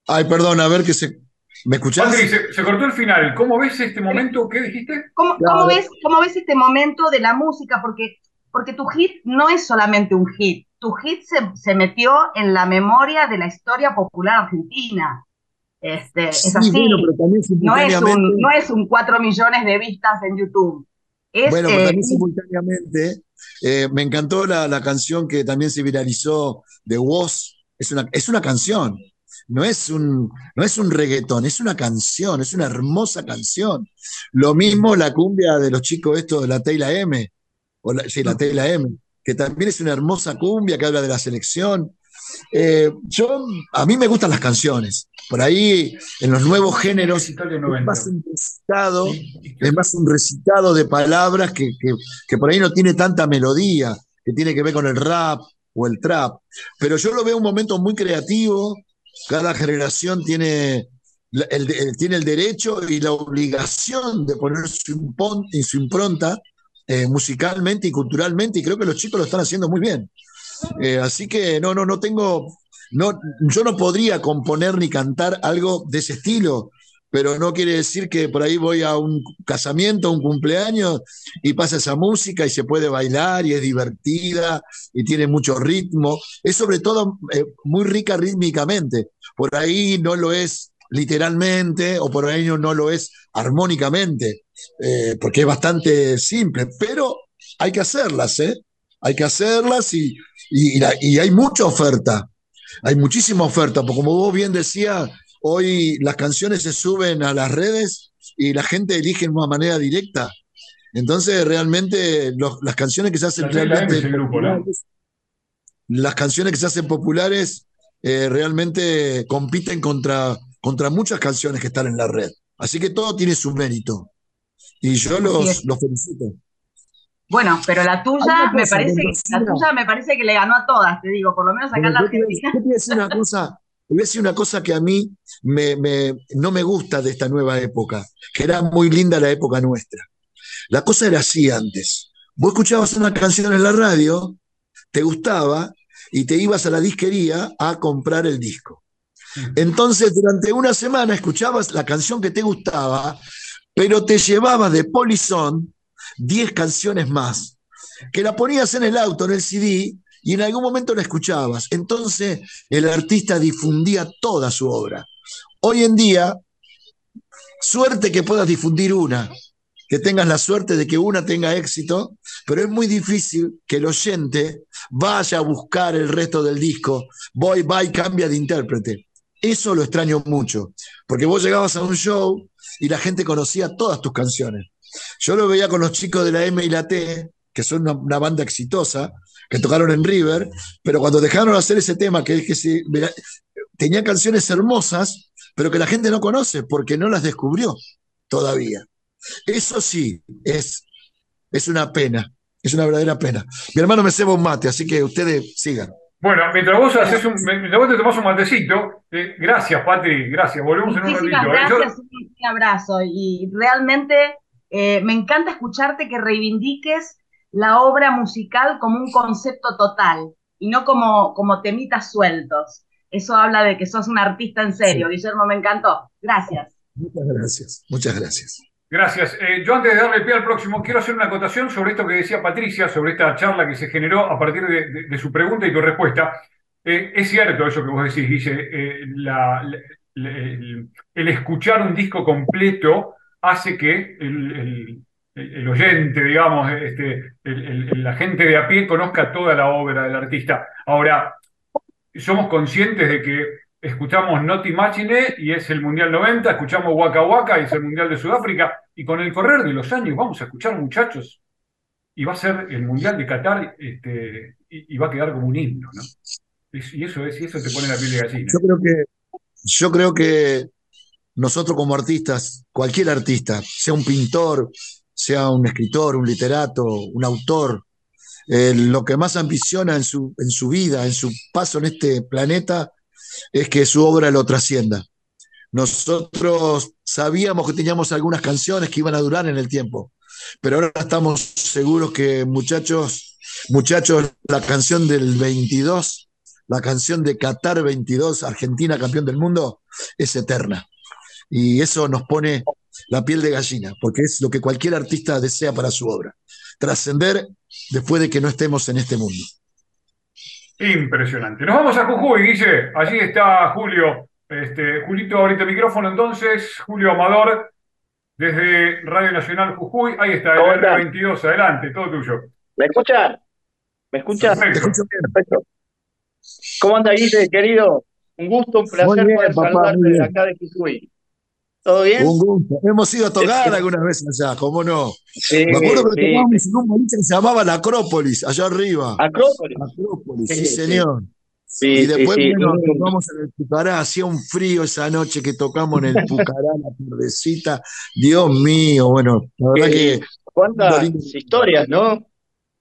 Ay, perdón, a ver que se. ¿Me escuchás? se, cortó el final. ¿Cómo ves este momento? ¿Qué dijiste? ¿Cómo, ves, ¿Cómo ves este momento de la música? Porque, porque tu hit no es solamente un hit. Tu hit se, se metió en la memoria de la historia popular argentina. Este, es así. no, es un, no es un 4 millones de vistas en YouTube. Bueno, pero también simultáneamente eh, me encantó la, la, canción que también se viralizó de Woz. Es una, es una canción, no es, un, no es un reggaetón, es una canción, es una hermosa canción. Lo mismo la cumbia de los chicos estos de la Teila M, o la, sí, la Teila M, que también es una hermosa cumbia que habla de la selección. Eh, yo, a mí me gustan las canciones. Por ahí, en los nuevos géneros, es más un recitado, es más un recitado de palabras que, que, por ahí no tiene tanta melodía, que tiene que ver con el rap o el trap. Pero yo lo veo un momento muy creativo. Cada generación tiene el, tiene el derecho y la obligación de poner su, su impronta eh, musicalmente y culturalmente, y creo que los chicos lo están haciendo muy bien. Eh, así que no, no, no tengo, no, yo no podría componer ni cantar algo de ese estilo, pero no quiere decir que por ahí voy a un casamiento, un cumpleaños y pasa esa música y se puede bailar y es divertida y tiene mucho ritmo. Es sobre todo eh, muy rica rítmicamente. Por ahí no lo es literalmente o por ahí no lo es armónicamente, eh, porque es bastante simple, pero hay que hacerlas, ¿eh? Hay que hacerlas y, y, hay mucha oferta, hay muchísima oferta, porque como vos bien decías, hoy las canciones se suben a las redes y la gente elige de una manera directa. Entonces, realmente, las canciones que se hacen realmente las canciones que se hacen populares eh, realmente compiten contra, contra muchas canciones que están en la red. Así que todo tiene su mérito. Y yo los, los felicito. Bueno, pero la tuya me parece, la tuya me parece que le ganó a todas, te digo, por lo menos acá en la Argentina. Yo te voy a decir una cosa, voy a decir una cosa que a mí me, me, no me gusta de esta nueva época, que era muy linda la época nuestra. La cosa era así antes. Vos escuchabas una canción en la radio, te gustaba, y te ibas a la disquería a comprar el disco. Entonces, durante una semana escuchabas la canción que te gustaba, pero te llevabas de Polizón 10 canciones más, que la ponías en el auto, en el CD, y en algún momento la escuchabas. Entonces, el artista difundía toda su obra. Hoy en día, suerte que puedas difundir una, que tengas la suerte de que una tenga éxito, pero es muy difícil que el oyente vaya a buscar el resto del disco, voy, va cambia de intérprete. Eso lo extraño mucho, porque vos llegabas a un show y la gente conocía todas tus canciones. Yo lo veía con los chicos de la M y la T, que son una, banda exitosa, que tocaron en River, pero cuando dejaron de hacer ese tema, que es que se, tenía canciones hermosas, pero que la gente no conoce porque no las descubrió todavía. Eso sí, es, es una pena, es una verdadera pena. Mi hermano me ceba un mate, así que ustedes sigan. Bueno, mientras vos, haces un, mientras vos te tomás un matecito, eh, gracias, Patri, gracias. Volvemos en un ratito. ¿eh? Gracias, un abrazo. Y realmente eh, me encanta escucharte que reivindiques la obra musical como un concepto total y no como, como temitas sueltos. Eso habla de que sos un artista en serio. Guillermo, me encantó. Gracias. Muchas gracias, muchas gracias. Gracias. Eh, yo antes de darle pie al próximo, quiero hacer una acotación sobre esto que decía Patricia, sobre esta charla que se generó a partir de, su pregunta y tu respuesta. Eh, es cierto eso que vos decís, Guille, eh, el, escuchar un disco completo hace que el, oyente, digamos, este, la gente de a pie conozca toda la obra del artista. Ahora, somos conscientes de que escuchamos Not Imagine y es el Mundial 90, escuchamos Waka Waka y es el Mundial de Sudáfrica, y con el correr de los años vamos a escuchar muchachos, y va a ser el Mundial de Qatar este, y, va a quedar como un himno, ¿no? Y eso es, y eso te pone la piel de gallina. Yo creo que, yo creo que nosotros como artistas, cualquier artista, sea un pintor, sea un escritor, un literato, un autor, lo que más ambiciona en su, en su vida, en su paso en este planeta, es que su obra lo trascienda. Nosotros sabíamos que teníamos algunas canciones que iban a durar en el tiempo, pero ahora estamos seguros que muchachos, muchachos, la canción del 22, la canción de Qatar 22, Argentina campeón del mundo, es eterna. Y eso nos pone la piel de gallina, porque es lo que cualquier artista desea para su obra, trascender después de que no estemos en este mundo. Impresionante. Nos vamos a Jujuy, Guille. Allí está Julio. Este, Julito, ahorita el micrófono entonces. Julio Amador, desde Radio Nacional Jujuy. Ahí está, el R22. Adelante, todo tuyo. ¿Me escuchan? ¿Me escuchan? Perfecto. ¿Cómo anda, Guille, querido? Un gusto, un placer poder saludarte de acá de Jujuy. ¿Todo bien? Un gusto. Hemos ido a tocar algunas veces allá, ¿cómo no? Me acuerdo que tocábamos en un boliche que se llamaba la Acrópolis, allá arriba. Acrópolis. Acrópolis, sí, señor. y después nos tocamos en el Pucará, hacía un frío esa noche que tocamos en el Pucará, la tardecita. Dios mío, bueno, la verdad que. Cuántas historias, ¿no?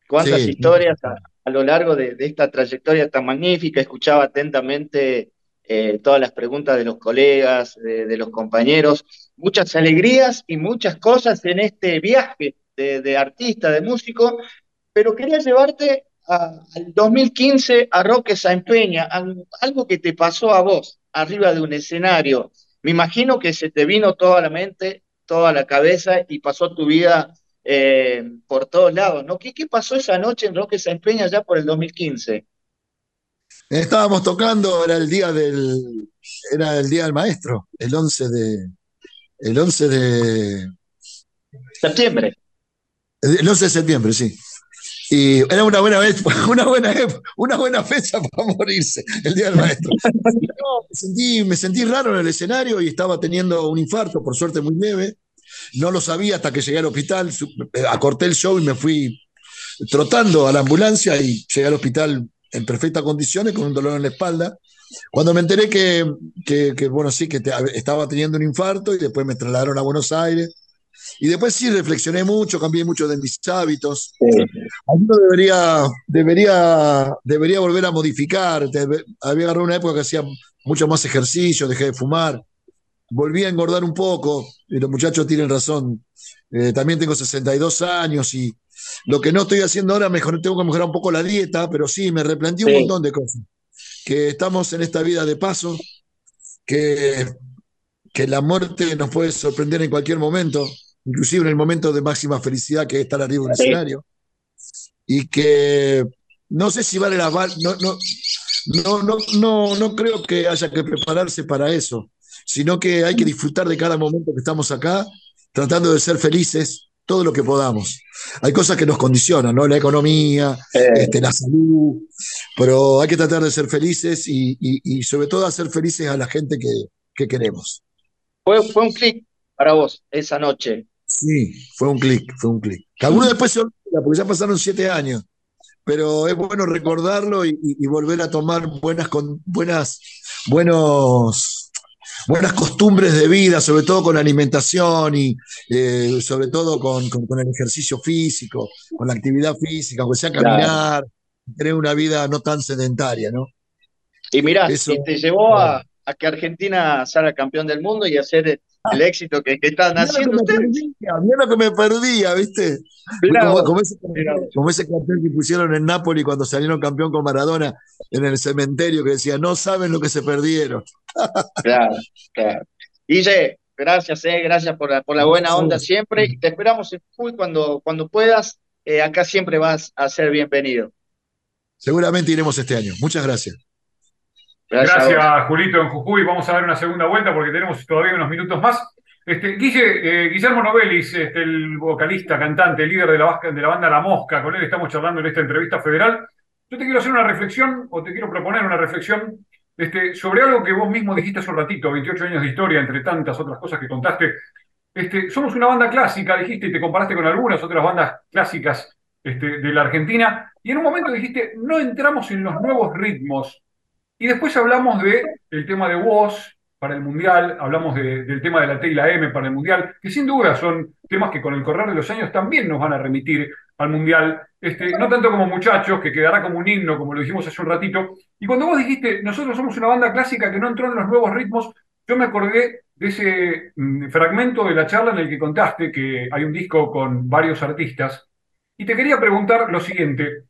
Cuántas historias a, lo largo de, esta trayectoria tan magnífica. Escuchaba atentamente eh, todas las preguntas de los colegas, de, los compañeros, muchas alegrías y muchas cosas en este viaje de, artista, de músico, pero quería llevarte al 2015 a Roque Saempeña, algo que te pasó a vos arriba de un escenario. Me imagino que se te vino toda la mente, toda la cabeza y pasó tu vida eh, por todos lados, ¿no? ¿Qué, ¿Qué pasó esa noche en Roque Saempeña ya por el 2015? Estábamos tocando, era el día del, era el Día del Maestro, el 11 de, el 11 de septiembre. El 11 de septiembre, sí. Y era una buena vez, una buena, una buena fecha para morirse, el Día del Maestro. me, sentí, me sentí raro en el escenario y estaba teniendo un infarto, por suerte muy leve. No lo sabía hasta que llegué al hospital, eh, acorté el show y me fui trotando a la ambulancia y llegué al hospital en perfectas condiciones con un dolor en la espalda. Cuando me enteré que, que, bueno, sí, que estaba teniendo un infarto y después me trasladaron a Buenos Aires. Y después sí reflexioné mucho, cambié mucho de mis hábitos. Alguno debería, debería, debería volver a modificar. Había agarrado una época que hacía mucho más ejercicio, dejé de fumar. Volví a engordar un poco, y los muchachos tienen razón. Eh, también tengo 62 años y lo que no estoy haciendo ahora, mejor, tengo que mejorar un poco la dieta, pero sí, me replanteé un montón de cosas. Que estamos en esta vida de paso, que, que la muerte nos puede sorprender en cualquier momento, inclusive en el momento de máxima felicidad que es estar arriba en el escenario, y que no sé si vale la no, no, no, no, no, no creo que haya que prepararse para eso, sino que hay que disfrutar de cada momento que estamos acá, tratando de ser felices todo lo que podamos. Hay cosas que nos condicionan, ¿no? La economía, este, la salud, pero hay que tratar de ser felices y, sobre todo hacer felices a la gente que, queremos. Fue, fue un clic para vos esa noche. Sí, fue un clic, fue un clic. Algunos después se olvida, porque ya pasaron siete años, pero es bueno recordarlo y, volver a tomar buenas, con, buenas, buenos buenas costumbres de vida, sobre todo con la alimentación y eh, sobre todo con, el ejercicio físico, con la actividad física, aunque sea caminar, tener una vida no tan sedentaria, ¿no? Y mirá, te llevó a, que Argentina salga campeón del mundo y hacer el éxito que, están haciendo ustedes. Mira lo que me perdía, ¿viste? como, ese, cartel que pusieron en Nápoles cuando salieron campeón con Maradona en el cementerio que decía, no saben lo que se perdieron. claro, claro. Guille, gracias, eh, gracias por la, por la buena onda siempre y te esperamos en Jujuy cuando, cuando puedas. Eh, acá siempre vas a ser bienvenido. Seguramente iremos este año. Muchas gracias. Gracias, Julito, en Jujuy. Vamos a dar una segunda vuelta porque tenemos todavía unos minutos más. Este, Guille, eh, Guillermo Novelis, este, el vocalista, cantante, líder de la, de la banda La Mosca, con él estamos charlando en esta entrevista federal. Yo te quiero hacer una reflexión, o te quiero proponer una reflexión, este, sobre algo que vos mismo dijiste hace un ratito, 28 años de historia, entre tantas otras cosas que contaste. Este, somos una banda clásica, dijiste, y te comparaste con algunas otras bandas clásicas este, de la Argentina, y en un momento dijiste, no entramos en los nuevos ritmos y después hablamos del tema de voz para el Mundial, hablamos del tema de la T y la M para el Mundial, que sin duda son temas que con el correr de los años también nos van a remitir al Mundial, este, no tanto como muchachos, que quedará como un himno, como lo dijimos hace un ratito. Y cuando vos dijiste, nosotros somos una banda clásica que no entró en los nuevos ritmos, yo me acordé de ese mm, fragmento de la charla en el que contaste que hay un disco con varios artistas. Y te quería preguntar lo siguiente,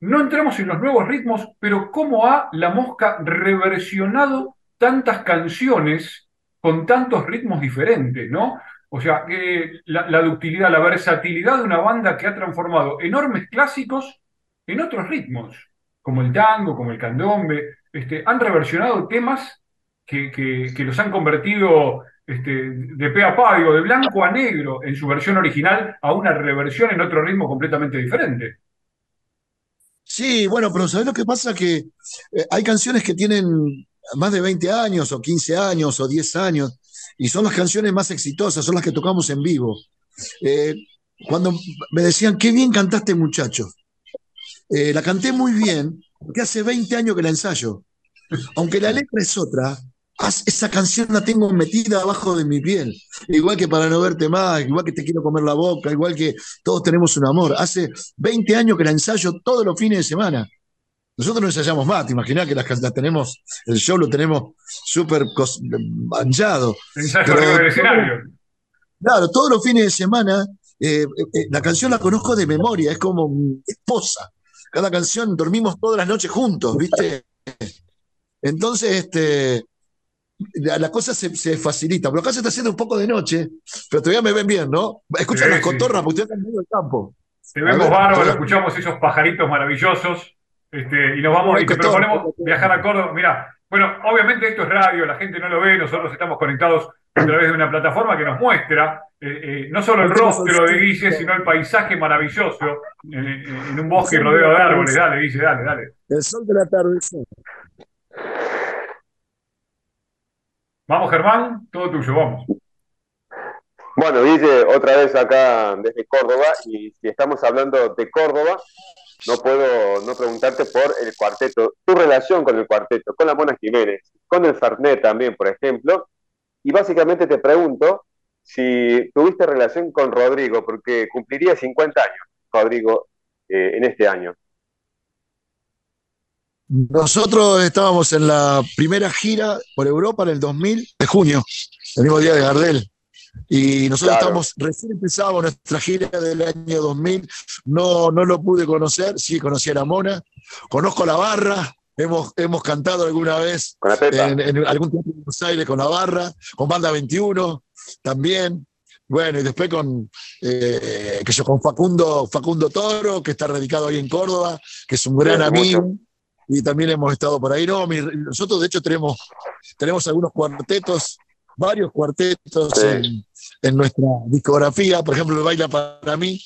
no entramos en los nuevos ritmos, pero cómo ha la mosca reversionado tantas canciones con tantos ritmos diferentes, ¿no? O sea, la, ductilidad, la versatilidad de una banda que ha transformado enormes clásicos en otros ritmos, como el tango, como el candombe, este, han reversionado temas que, los han convertido este, de pe a pa, digo, de blanco a negro en su versión original a una reversión en otro ritmo completamente diferente. Sí, bueno, pero ¿sabes lo que pasa? Que eh, hay canciones que tienen más de 20 años o 15 años o 10 años y son las canciones más exitosas, son las que tocamos en vivo. Eh, cuando me decían, qué bien cantaste muchacho, eh, la canté muy bien porque hace 20 años que la ensayo. Aunque la letra es otra, esa canción la tengo metida abajo de mi piel. Igual que para no verte más, igual que te quiero comer la boca, igual que todos tenemos un amor. Hace 20 años que la ensayo todos los fines de semana. Nosotros no ensayamos más, te imaginas que las, las tenemos, el show lo tenemos súper manchado. Claro, todos los fines de semana, eh, eh, la canción la conozco de memoria, es como mi esposa. Cada canción dormimos todas las noches juntos, ¿viste? Entonces, este, la cosa se, se, facilita. Pero acá se está haciendo un poco de noche, pero todavía me ven bien, ¿no? Escuchan las cotorras, porque ustedes están en el campo. Te vemos bárbaro, escuchamos esos pajaritos maravillosos, este, y nos vamos, y te proponemos viajar a Córdoba. Mira, Bueno, obviamente esto es radio, la gente no lo ve, nosotros estamos conectados a través de una plataforma que nos muestra eh, eh, no solo el rostro de Guille, sino el paisaje maravilloso eh, en un bosque rodeado de árboles. Dale, Guille, dale, dale. El sol de la tarde. Vamos, Germán, todo tuyo, vamos. Bueno, Guille, otra vez acá desde Córdoba, y si estamos hablando de Córdoba, no puedo no preguntarte por el cuarteto, tu relación con el cuarteto, con la Mona Jiménez, con el Fernet también, por ejemplo, y básicamente te pregunto si tuviste relación con Rodrigo, porque cumpliría 50 años, Rodrigo, eh, en este año. Nosotros estábamos en la primera gira por Europa en el 2000 de junio, el mismo día de Gardel. Y nosotros estamos, recién empezamos nuestra gira del año 2000, no, no lo pude conocer, sí conocí a la Mona, conozco la barra, hemos, hemos cantado alguna vez en, algún tiempo en Buenos Aires con la barra, con Banda 21 también, bueno, y después con, eh, que yo, con Facundo, Facundo Toro, que está radicado ahí en Córdoba, que es un gran amigo, y también hemos estado por ahí. No, nosotros de hecho tenemos, tenemos algunos cuartetos varios cuartetos en, nuestra discografía, por ejemplo, el Baila para mí.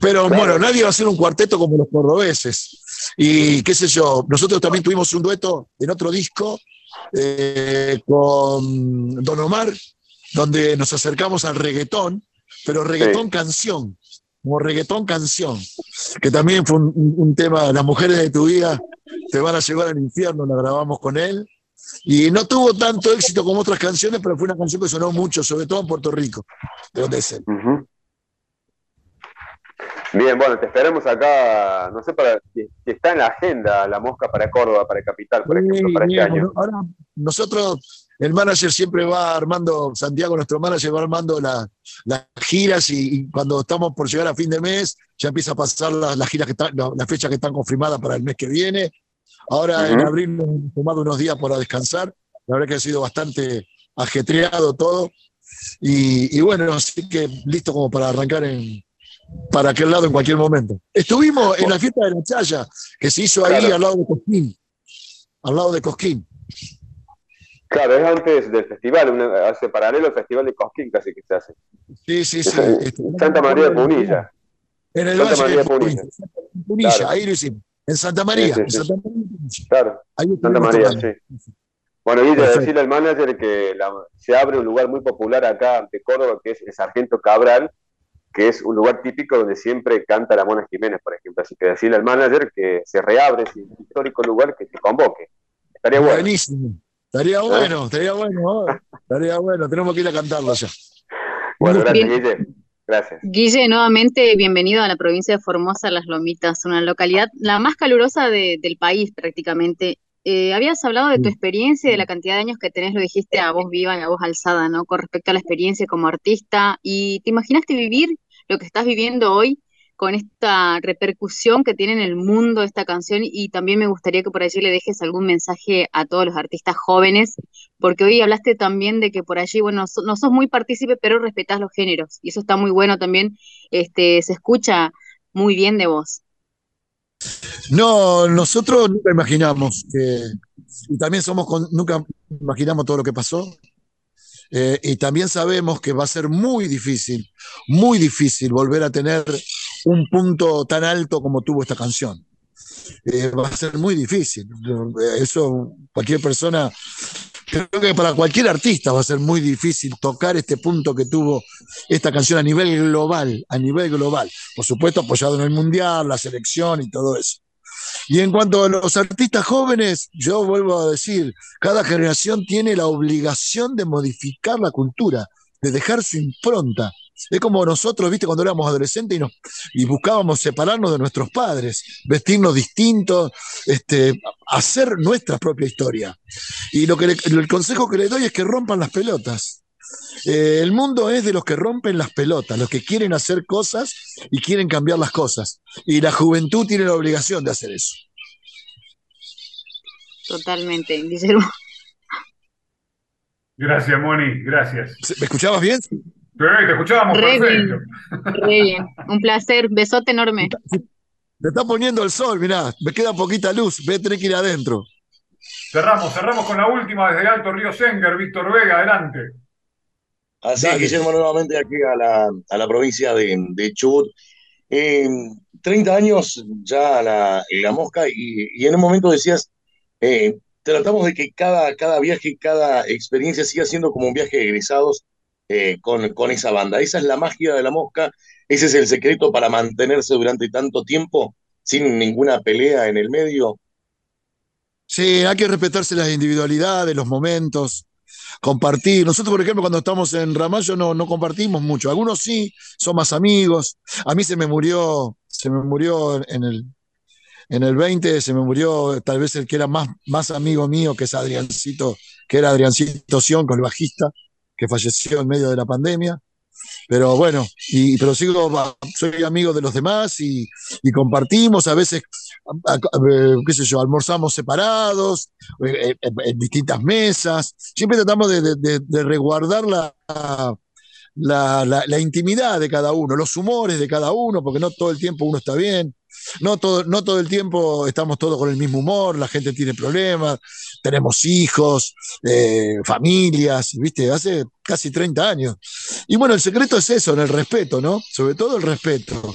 Pero bueno, nadie va a hacer un cuarteto como los cordobeses. Y qué sé yo, nosotros también tuvimos un dueto en otro disco eh, con Don Omar, donde nos acercamos al reggaetón, pero reggaetón canción, como reggaetón canción, que también fue un, un, tema, Las mujeres de tu vida te van a llevar al infierno, la grabamos con él. Y no tuvo tanto éxito como otras canciones, pero fue una canción que sonó mucho, sobre todo en Puerto Rico, de donde es él. Bien, bueno, te esperamos acá, no sé, para si, está en la agenda la mosca para Córdoba, para Capital, por ejemplo, para este año. Ahora nosotros, el manager siempre va armando, Santiago, nuestro manager va armando las giras y, cuando estamos por llegar a fin de mes, ya empieza a pasar las giras que están, las fechas que están confirmadas para el mes que viene. Ahora en abril nos hemos tomado unos días para descansar. La verdad que ha sido bastante ajetreado todo. Y, bueno, así que listo como para arrancar en, para aquel lado en cualquier momento. Estuvimos en la fiesta de la Chaya, que se hizo ahí al lado de Cosquín. Al lado de Cosquín. Claro, es antes del festival, hace paralelo al festival de Cosquín casi que se hace. Sí, sí, sí. Santa María de Punilla. En el Santa María de Punilla. Punilla, ahí lo hicimos. En Santa María. En Santa María. Claro. Santa María, sí. Bueno, y decirle al manager que se abre un lugar muy popular acá de Córdoba, que es el Sargento Cabral, que es un lugar típico donde siempre canta la Mona Jiménez, por ejemplo. Así que decirle al manager que se reabre ese histórico lugar, que te convoque. Estaría bueno. Buenísimo. Estaría bueno, estaría bueno. estaría bueno. Tenemos que ir a cantarlo ya. Bueno, gracias, Guille. Gracias. Guille, nuevamente bienvenido a la provincia de Formosa, Las Lomitas, una localidad la más calurosa del país prácticamente. Eh, habías hablado de tu experiencia y de la cantidad de años que tenés, lo dijiste a voz viva y a voz alzada, ¿no? Con respecto a la experiencia como artista. ¿Y te imaginaste vivir lo que estás viviendo hoy con esta repercusión que tiene en el mundo esta canción y también me gustaría que por allí le dejes algún mensaje a todos los artistas jóvenes, porque hoy hablaste también de que por allí, bueno, no sos muy partícipe, pero respetás los géneros y eso está muy bueno también, este, se escucha muy bien de vos. No, nosotros nunca imaginamos que, y también somos, nunca imaginamos todo lo que pasó, eh, y también sabemos que va a ser muy difícil, muy difícil volver a tener un punto tan alto como tuvo esta canción. Eh, va a ser muy difícil. Eso cualquier persona, creo que para cualquier artista va a ser muy difícil tocar este punto que tuvo esta canción a nivel global, a nivel global. Por supuesto apoyado en el Mundial, la selección y todo eso. Y en cuanto a los artistas jóvenes, yo vuelvo a decir, cada generación tiene la obligación de modificar la cultura, de dejar su impronta. Es como nosotros, viste, cuando éramos adolescentes y, nos, y buscábamos separarnos de nuestros padres, vestirnos distintos, este, hacer nuestra propia historia. Y lo que el consejo que le doy es que rompan las pelotas. Eh, el mundo es de los que rompen las pelotas, los que quieren hacer cosas y quieren cambiar las cosas. Y la juventud tiene la obligación de hacer eso. Totalmente, Guillermo. Gracias, Moni, gracias. ¿Me escuchabas bien? Sí, te escuchábamos perfecto. re bien, un placer, besote enorme. Te está poniendo el sol, mirá, me queda poquita luz, ve, tener que ir adentro. Cerramos, cerramos con la última desde Alto Río Senger, Víctor Vega, adelante. Así es, Guillermo, nuevamente aquí a la, a la provincia de, de Chubut. 30 años ya la, la mosca y, y, en un momento decías, eh, tratamos de que cada, cada viaje, cada experiencia siga siendo como un viaje de egresados eh, con, con esa banda. Esa es la magia de la mosca, ese es el secreto para mantenerse durante tanto tiempo sin ninguna pelea en el medio. Sí, hay que respetarse las individualidades, los momentos, compartir. Nosotros, por ejemplo, cuando estamos en Ramallo no, no compartimos mucho. Algunos sí, son más amigos. A mí se me murió, se me murió en el, en el 20, se me murió tal vez el que era más, más amigo mío, que es Adriancito, que era Adriancito Sion, con el bajista, que falleció en medio de la pandemia. Pero bueno, y, pero sigo, soy amigo de los demás y, compartimos, a veces, qué sé yo, almorzamos separados, en, en distintas mesas. Siempre tratamos de, de, la, la, intimidad de cada uno, los humores de cada uno, porque no todo el tiempo uno está bien. No todo, no todo el tiempo estamos todos con el mismo humor, la gente tiene problemas, tenemos hijos, eh, familias, ¿viste? Hace casi 30 años. Y bueno, el secreto es eso, en el respeto, ¿no? Sobre todo el respeto.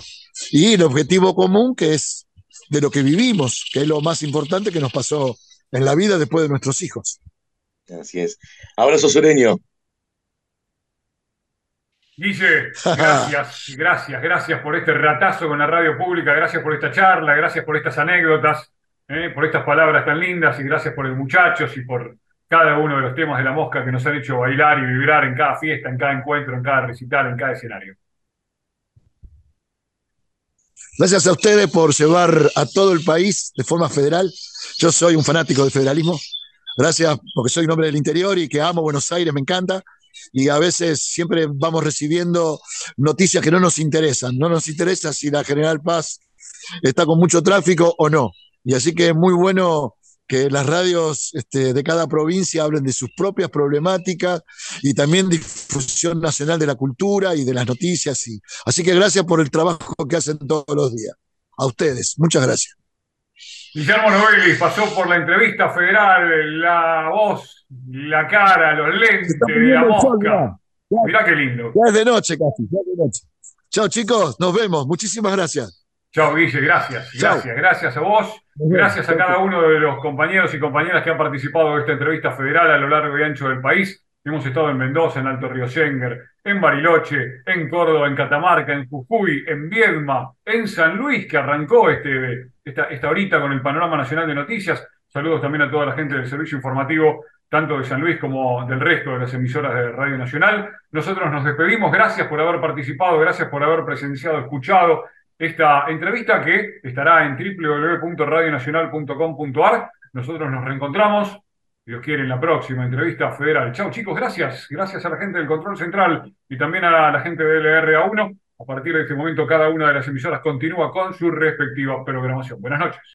Y el objetivo común que es de lo que vivimos, que es lo más importante que nos pasó en la vida después de nuestros hijos. Así es. Abrazo sureño. Guille, gracias, gracias, gracias por este ratazo con la radio pública, gracias por esta charla, gracias por estas anécdotas, eh, por estas palabras tan lindas y gracias por el muchachos y por cada uno de los temas de la mosca que nos han hecho bailar y vibrar en cada fiesta, en cada encuentro, en cada recital, en cada escenario. Gracias a ustedes por llevar a todo el país de forma federal. Yo soy un fanático del federalismo. Gracias porque soy un hombre del interior y que amo Buenos Aires, me encanta y a veces siempre vamos recibiendo noticias que no nos interesan. No nos interesa si la General Paz está con mucho tráfico o no. Y así que es muy bueno que las radios este, de cada provincia hablen de sus propias problemáticas y también difusión nacional de la cultura y de las noticias. Y, así que gracias por el trabajo que hacen todos los días. A ustedes, muchas gracias. Guillermo Novelis pasó por la entrevista federal, la voz, la cara, los lentes de la mosca. Mirá qué lindo. Ya es de noche casi, ya es de noche. Chao chicos, nos vemos. Muchísimas gracias. Chao Guille, gracias. Gracias, Chau. gracias a vos. Gracias a cada uno de los compañeros y compañeras que han participado de esta entrevista federal a lo largo y ancho del país. Hemos estado en Mendoza, en Alto Río Senger, en Bariloche, en Córdoba, en Catamarca, en Jujuy, en Viedma, en San Luis, que arrancó este, esta, esta horita con el Panorama Nacional de Noticias. Saludos también a toda la gente del servicio informativo, tanto de San Luis como del resto de las emisoras de Radio Nacional. Nosotros nos despedimos. Gracias por haber participado, gracias por haber presenciado, escuchado esta entrevista que estará en www.radionacional.com.ar. Nosotros nos reencontramos Dios quiere, en la próxima entrevista federal. Chao chicos, gracias. Gracias a la gente del Control Central y también a la gente de LRA1. A partir de este momento, cada una de las emisoras continúa con su respectiva programación. Buenas noches.